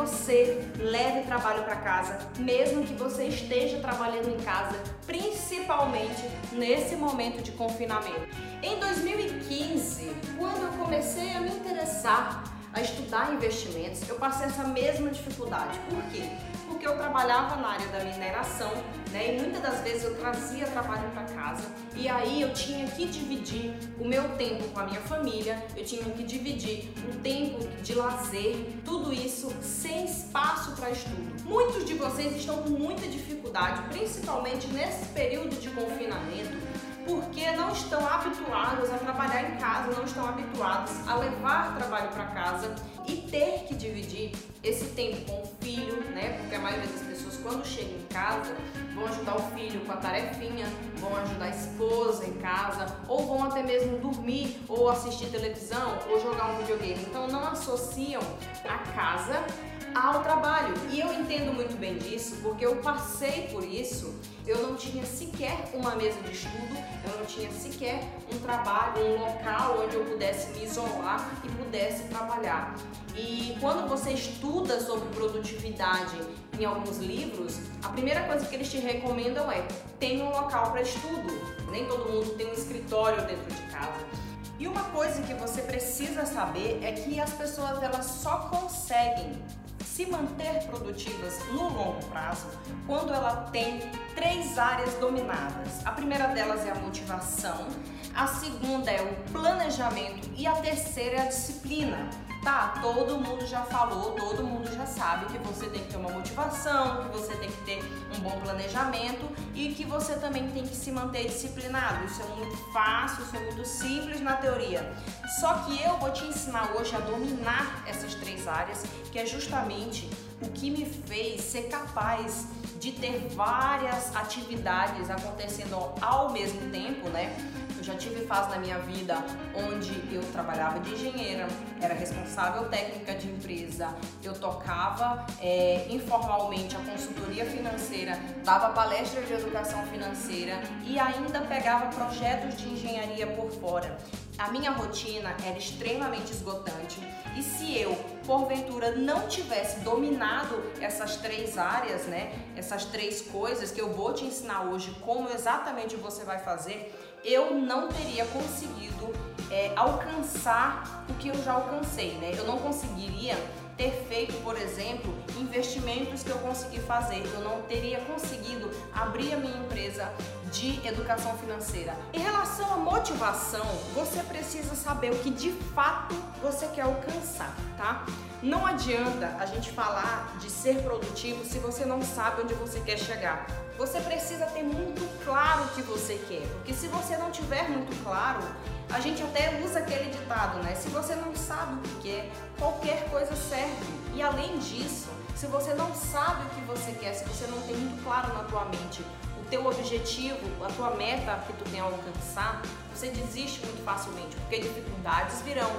você leve trabalho para casa, mesmo que você esteja trabalhando em casa, principalmente nesse momento de confinamento. Em 2015, quando eu comecei a me interessar a estudar investimentos, eu passei essa mesma dificuldade. Por quê? Porque eu trabalhava na área da mineração, né? E muitas das vezes eu trazia trabalho para casa e aí eu tinha que dividir o meu tempo com a minha família, eu tinha que dividir o tempo de lazer, tudo isso sem espaço para estudo. Muitos de vocês estão com muita dificuldade, principalmente nesse período de confinamento, porque não estão habituados a trabalhar em casa, não estão habituados a levar trabalho para casa e ter que dividir esse tempo com o filho, né? Porque a maioria das pessoas quando chega em casa vão ajudar o filho com a tarefinha, vão ajudar a esposa em casa, ou vão até mesmo dormir, ou assistir televisão, ou jogar um videogame. Então não associam a casa ao trabalho. E eu entendo muito bem disso, porque eu passei por isso. Eu não tinha sequer uma mesa de estudo, eu não tinha sequer um trabalho, um local onde eu pudesse me isolar e pudesse trabalhar. E quando você estuda sobre produtividade em alguns livros, a primeira coisa que eles te recomendam é tenha um local para estudo. Nem todo mundo tem um escritório dentro de casa. E uma coisa que você precisa saber é que as pessoas elas só conseguem se manter produtivas no longo prazo quando ela tem três áreas dominadas. A primeira delas é a motivação, a segunda é o planejamento e a terceira é a disciplina. Tá, todo mundo já falou, todo mundo já sabe que você tem que ter uma motivação, que você tem que ter um bom planejamento e que você também tem que se manter disciplinado. Isso é muito fácil, isso é muito simples na teoria. Só que eu vou te ensinar hoje a dominar essas três áreas, que é justamente o que me fez ser capaz de ter várias atividades acontecendo ao mesmo tempo, né? Eu já tive fase na minha vida onde eu trabalhava de engenheira, era responsável técnica de empresa, eu tocava é, informalmente a consultoria financeira, dava palestras de educação financeira e ainda pegava projetos de engenharia por fora. A minha rotina era extremamente esgotante e se eu, porventura, não tivesse dominado essas três áreas, né, essas três coisas que eu vou te ensinar hoje como exatamente você vai fazer, eu não teria conseguido é, alcançar o que eu já alcancei, né? Eu não conseguiria ter feito, por exemplo, investimentos que eu consegui fazer. Eu não teria conseguido abrir a minha empresa de educação financeira. Em relação à motivação, você precisa saber o que de fato você quer alcançar, tá? Não adianta a gente falar de ser produtivo se você não sabe onde você quer chegar. Você precisa ter muito claro o que você quer, porque se você não tiver muito claro, a gente até usa aquele ditado, né? Se você não sabe o que quer, qualquer coisa serve. E além disso, se você não sabe o que você quer, se você não tem muito claro na tua mente teu objetivo, a tua meta que tu tem a alcançar, você desiste muito facilmente, porque dificuldades virão.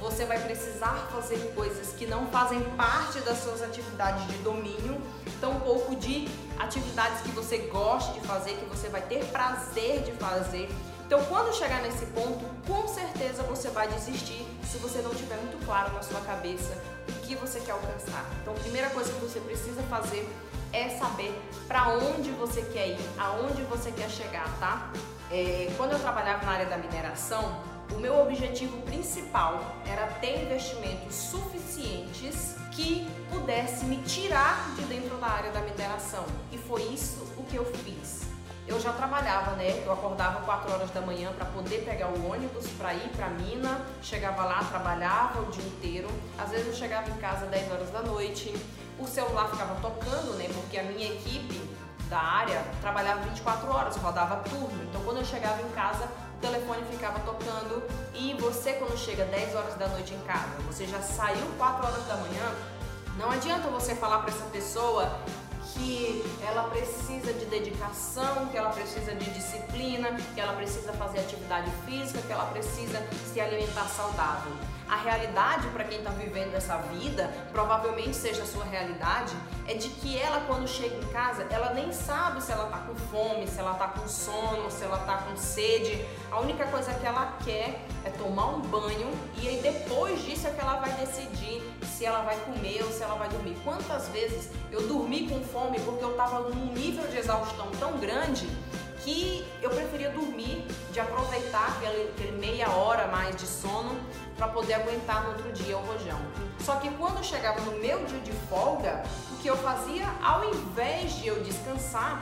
Você vai precisar fazer coisas que não fazem parte das suas atividades de domínio, tampouco de atividades que você gosta de fazer, que você vai ter prazer de fazer então, quando chegar nesse ponto, com certeza você vai desistir se você não tiver muito claro na sua cabeça o que você quer alcançar. Então, a primeira coisa que você precisa fazer é saber para onde você quer ir, aonde você quer chegar, tá? É, quando eu trabalhava na área da mineração, o meu objetivo principal era ter investimentos suficientes que pudesse me tirar de dentro da área da mineração. E foi isso o que eu fiz eu já trabalhava, né? Eu acordava 4 horas da manhã para poder pegar o ônibus para ir para mina, chegava lá, trabalhava o dia inteiro. Às vezes eu chegava em casa 10 horas da noite, o celular ficava tocando, né? Porque a minha equipe da área trabalhava 24 horas, rodava turno. Então quando eu chegava em casa, o telefone ficava tocando e você quando chega 10 horas da noite em casa, você já saiu 4 horas da manhã, não adianta você falar para essa pessoa que ela precisa de dedicação, que ela precisa de disciplina, que ela precisa fazer atividade física, que ela precisa se alimentar saudável. A realidade para quem está vivendo essa vida, provavelmente seja a sua realidade, é de que ela quando chega em casa, ela nem sabe se ela está com fome, se ela está com sono, se ela está com sede. A única coisa que ela quer é tomar um banho e aí depois disso é que ela vai decidir se ela vai comer ou se ela vai dormir. Quantas vezes eu dormi com fome porque eu estava num nível de exaustão tão grande que eu preferia dormir, de aproveitar aquele, aquele meia hora mais de sono para poder aguentar no outro dia o rojão. Só que quando chegava no meu dia de folga, o que eu fazia, ao invés de eu descansar,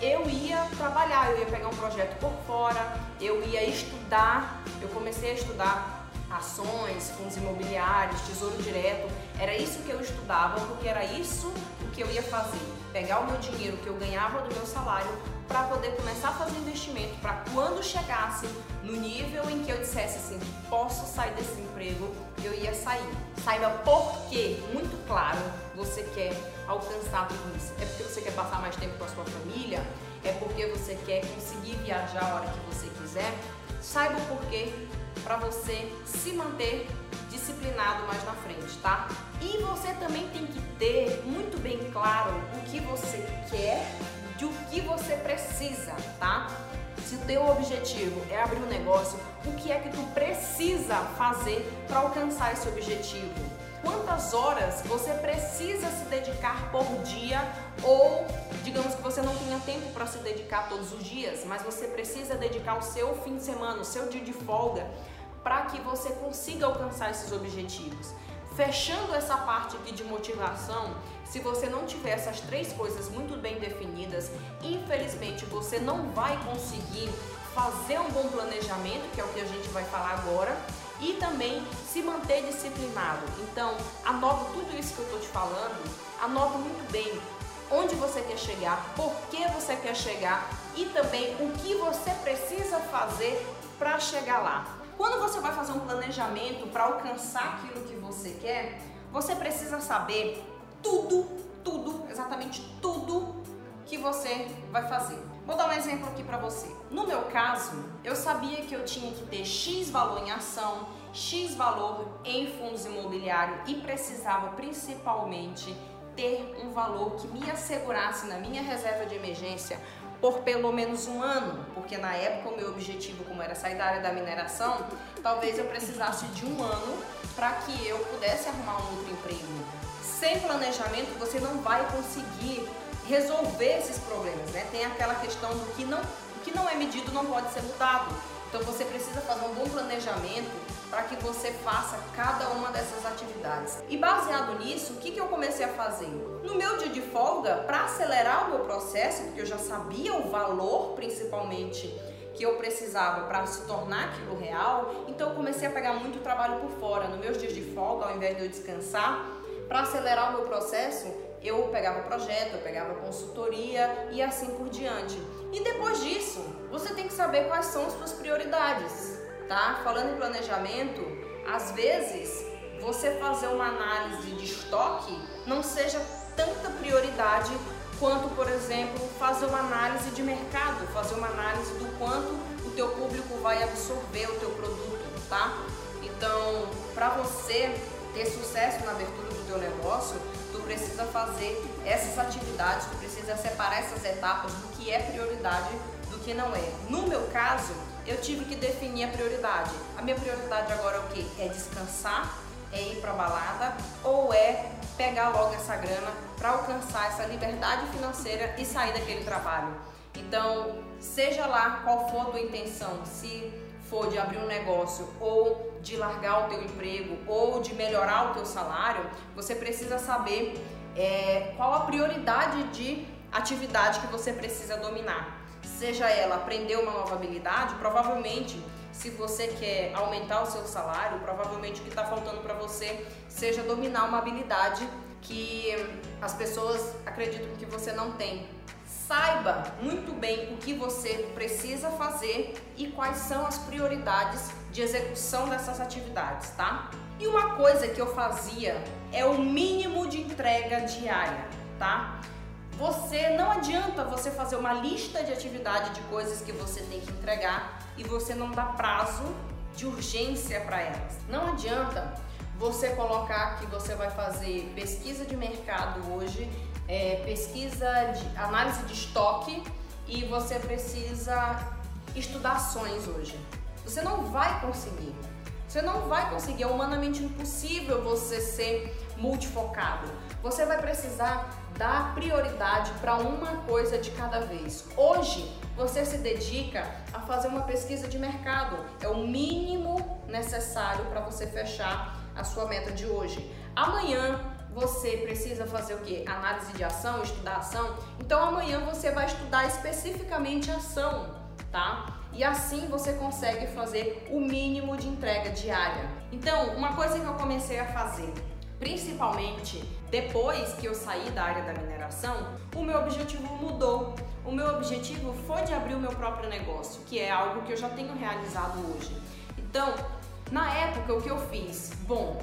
eu ia trabalhar, eu ia pegar um projeto por fora, eu ia estudar, eu comecei a estudar ações, fundos imobiliários, tesouro direto. Era isso que eu estudava, porque era isso o que eu ia fazer. Pegar o meu dinheiro que eu ganhava do meu salário para poder começar a fazer investimento, para quando chegasse no nível em que eu dissesse assim, posso sair desse emprego, eu ia sair. Saiba por que, muito claro, você quer alcançar tudo isso. É porque você quer passar mais tempo com a sua família? É porque você quer conseguir viajar a hora que você quiser? Saiba o porquê para você se manter disciplinado mais na frente, tá? E você também tem que ter muito bem claro o que você quer de o que você precisa, tá? Se o teu objetivo é abrir um negócio, o que é que tu precisa fazer para alcançar esse objetivo? Quantas horas você precisa se dedicar por dia ou digamos que você não tenha tempo para se dedicar todos os dias, mas você precisa dedicar o seu fim de semana, o seu dia de folga para que você consiga alcançar esses objetivos. Fechando essa parte aqui de motivação, se você não tiver essas três coisas muito bem definidas, infelizmente você não vai conseguir fazer um bom planejamento, que é o que a gente vai falar agora, e também se manter disciplinado. Então, anota tudo isso que eu estou te falando, anota muito bem onde você quer chegar, por que você quer chegar e também o que você precisa fazer para chegar lá. Quando você vai fazer um planejamento para alcançar aquilo que você quer, você precisa saber tudo, tudo, exatamente tudo que você vai fazer. Vou dar um exemplo aqui para você. No meu caso, eu sabia que eu tinha que ter X valor em ação, X valor em fundos imobiliários e precisava principalmente ter um valor que me assegurasse na minha reserva de emergência por pelo menos um ano, porque na época o meu objetivo, como era sair da área da mineração, talvez eu precisasse de um ano para que eu pudesse arrumar um outro emprego. Sem planejamento, você não vai conseguir resolver esses problemas, né? Tem aquela questão do que não, o que não é medido não pode ser mudado. Então você precisa fazer um bom planejamento para que você faça cada uma dessas atividades. E baseado nisso, o que, que eu comecei a fazer? No meu dia de folga, para acelerar o meu processo, porque eu já sabia o valor principalmente que eu precisava para se tornar aquilo real, então eu comecei a pegar muito trabalho por fora. Nos meus dias de folga, ao invés de eu descansar, para acelerar o meu processo, eu pegava projeto, eu pegava consultoria e assim por diante. E depois disso, você tem que saber quais são as suas prioridades, tá? Falando em planejamento, às vezes você fazer uma análise de estoque não seja tanta prioridade quanto, por exemplo, fazer uma análise de mercado, fazer uma análise do quanto o teu público vai absorver o teu produto, tá? Então, para você ter sucesso na abertura do teu negócio, precisa fazer essas atividades, tu precisa separar essas etapas do que é prioridade do que não é. No meu caso, eu tive que definir a prioridade. A minha prioridade agora é o que? É descansar, é ir para balada ou é pegar logo essa grana para alcançar essa liberdade financeira e sair daquele trabalho. Então, seja lá qual for a tua intenção, se for de abrir um negócio ou de largar o teu emprego ou de melhorar o teu salário, você precisa saber é, qual a prioridade de atividade que você precisa dominar. Seja ela aprender uma nova habilidade, provavelmente se você quer aumentar o seu salário, provavelmente o que está faltando para você seja dominar uma habilidade que as pessoas acreditam que você não tem. Saiba muito bem o que você precisa fazer e quais são as prioridades de execução dessas atividades, tá? E uma coisa que eu fazia é o mínimo de entrega diária, tá? Você não adianta você fazer uma lista de atividade de coisas que você tem que entregar e você não dá prazo de urgência para elas. Não adianta você colocar que você vai fazer pesquisa de mercado hoje é, pesquisa de análise de estoque e você precisa estudar ações hoje. Você não vai conseguir. Você não vai conseguir, é humanamente impossível você ser multifocado. Você vai precisar dar prioridade para uma coisa de cada vez. Hoje, você se dedica a fazer uma pesquisa de mercado. É o mínimo necessário para você fechar a sua meta de hoje. Amanhã você precisa fazer o que? Análise de ação, estudar ação. Então amanhã você vai estudar especificamente ação, tá? E assim você consegue fazer o mínimo de entrega diária. Então, uma coisa que eu comecei a fazer, principalmente depois que eu saí da área da mineração, o meu objetivo mudou. O meu objetivo foi de abrir o meu próprio negócio, que é algo que eu já tenho realizado hoje. Então, na época, o que eu fiz? Bom,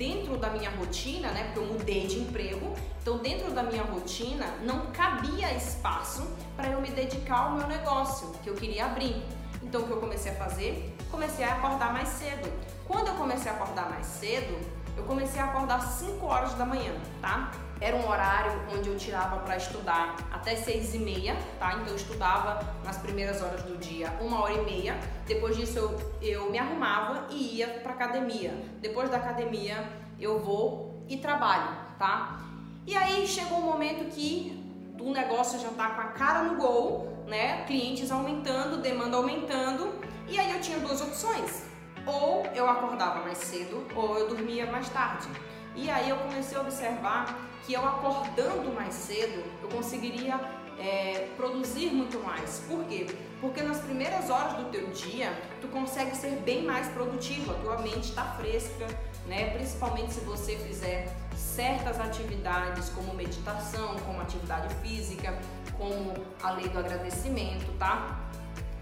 dentro da minha rotina, né? Porque eu mudei de emprego, então dentro da minha rotina não cabia espaço para eu me dedicar ao meu negócio que eu queria abrir. Então o que eu comecei a fazer? Comecei a acordar mais cedo. Quando eu comecei a acordar mais cedo, eu comecei a acordar às 5 horas da manhã, tá? Era um horário onde eu tirava para estudar até seis e meia, tá? Então eu estudava nas primeiras horas do dia uma hora e meia. Depois disso eu, eu me arrumava e ia para academia. Depois da academia eu vou e trabalho, tá? E aí chegou um momento que o negócio já tá com a cara no gol, né? Clientes aumentando, demanda aumentando. E aí eu tinha duas opções. Ou eu acordava mais cedo ou eu dormia mais tarde. E aí eu comecei a observar que eu acordando mais cedo, eu conseguiria é, produzir muito mais. Por quê? Porque nas primeiras horas do teu dia, tu consegue ser bem mais produtivo, a tua mente está fresca, né? Principalmente se você fizer certas atividades como meditação, como atividade física, como a lei do agradecimento, tá?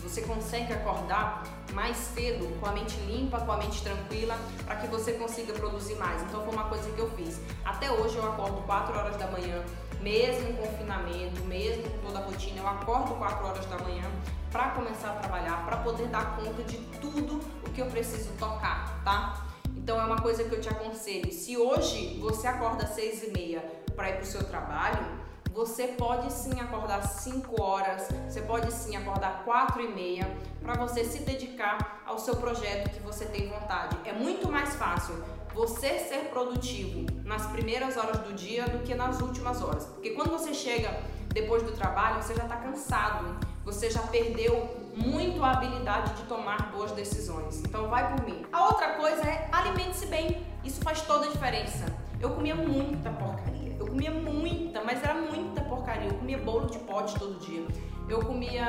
Você consegue acordar mais cedo, com a mente limpa, com a mente tranquila, para que você consiga produzir mais. Então foi uma coisa que eu fiz. Até hoje eu acordo 4 horas da manhã, mesmo em confinamento, mesmo com toda a rotina, eu acordo 4 horas da manhã para começar a trabalhar, para poder dar conta de tudo o que eu preciso tocar, tá? Então é uma coisa que eu te aconselho. Se hoje você acorda às 6 e meia para ir para o seu trabalho, você pode sim acordar 5 horas, você pode sim acordar 4 e meia para você se dedicar ao seu projeto que você tem vontade. É muito mais fácil você ser produtivo nas primeiras horas do dia do que nas últimas horas. Porque quando você chega depois do trabalho, você já está cansado, você já perdeu muito a habilidade de tomar boas decisões. Então vai por mim. A outra coisa é alimente-se bem. Isso faz toda a diferença. Eu comia muita porcaria. Eu comia muita, mas era muita porcaria. Eu comia bolo de pote todo dia. Eu comia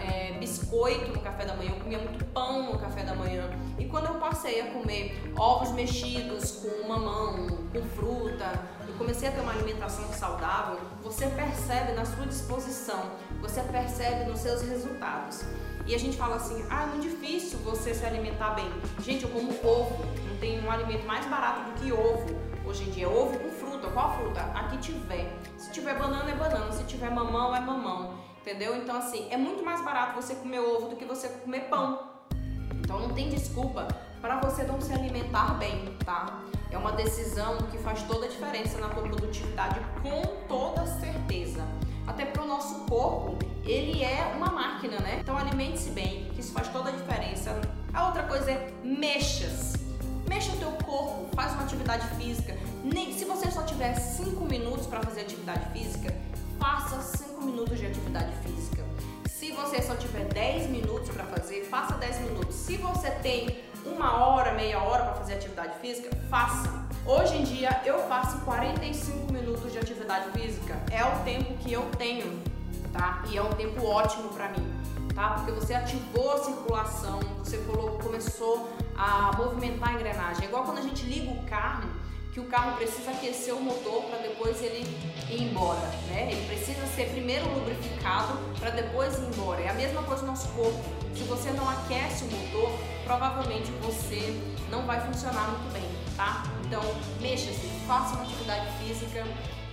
é, biscoito no café da manhã, eu comia muito pão no café da manhã. E quando eu passei a comer ovos mexidos com mamão, com fruta, eu comecei a ter uma alimentação saudável, você percebe na sua disposição, você percebe nos seus resultados. E a gente fala assim, ah, é muito difícil você se alimentar bem. Gente, eu como ovo, não tem um alimento mais barato do que ovo. Hoje em dia, ovo com fruta. Qual fruta? A que tiver. Se tiver banana, é banana. Se tiver mamão, é mamão. Entendeu? Então, assim, é muito mais barato você comer ovo do que você comer pão. Então, não tem desculpa para você não se alimentar bem, tá? É uma decisão que faz toda a diferença na tua produtividade, com toda certeza. Até porque o nosso corpo, ele é uma máquina, né? Então alimente-se bem, que isso faz toda a diferença. A outra coisa é mexas. Mexa o teu corpo, faz uma atividade física. Nem se tiver 5 minutos para fazer atividade física, faça 5 minutos de atividade física. Se você só tiver 10 minutos para fazer, faça 10 minutos. Se você tem uma hora, meia hora para fazer atividade física, faça. Hoje em dia eu faço 45 minutos de atividade física. É o tempo que eu tenho, tá? E é um tempo ótimo para mim, tá? Porque você ativou a circulação, você começou a movimentar a engrenagem. É igual quando a gente liga o carro, que o carro precisa aquecer o motor para depois ele ir embora, né? Ele precisa ser primeiro lubrificado para depois ir embora. É a mesma coisa no nosso corpo. Se você não aquece o motor, provavelmente você não vai funcionar muito bem, tá? Então, mexa-se, faça uma atividade física.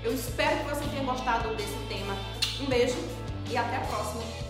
Eu espero que você tenha gostado desse tema. Um beijo e até a próxima.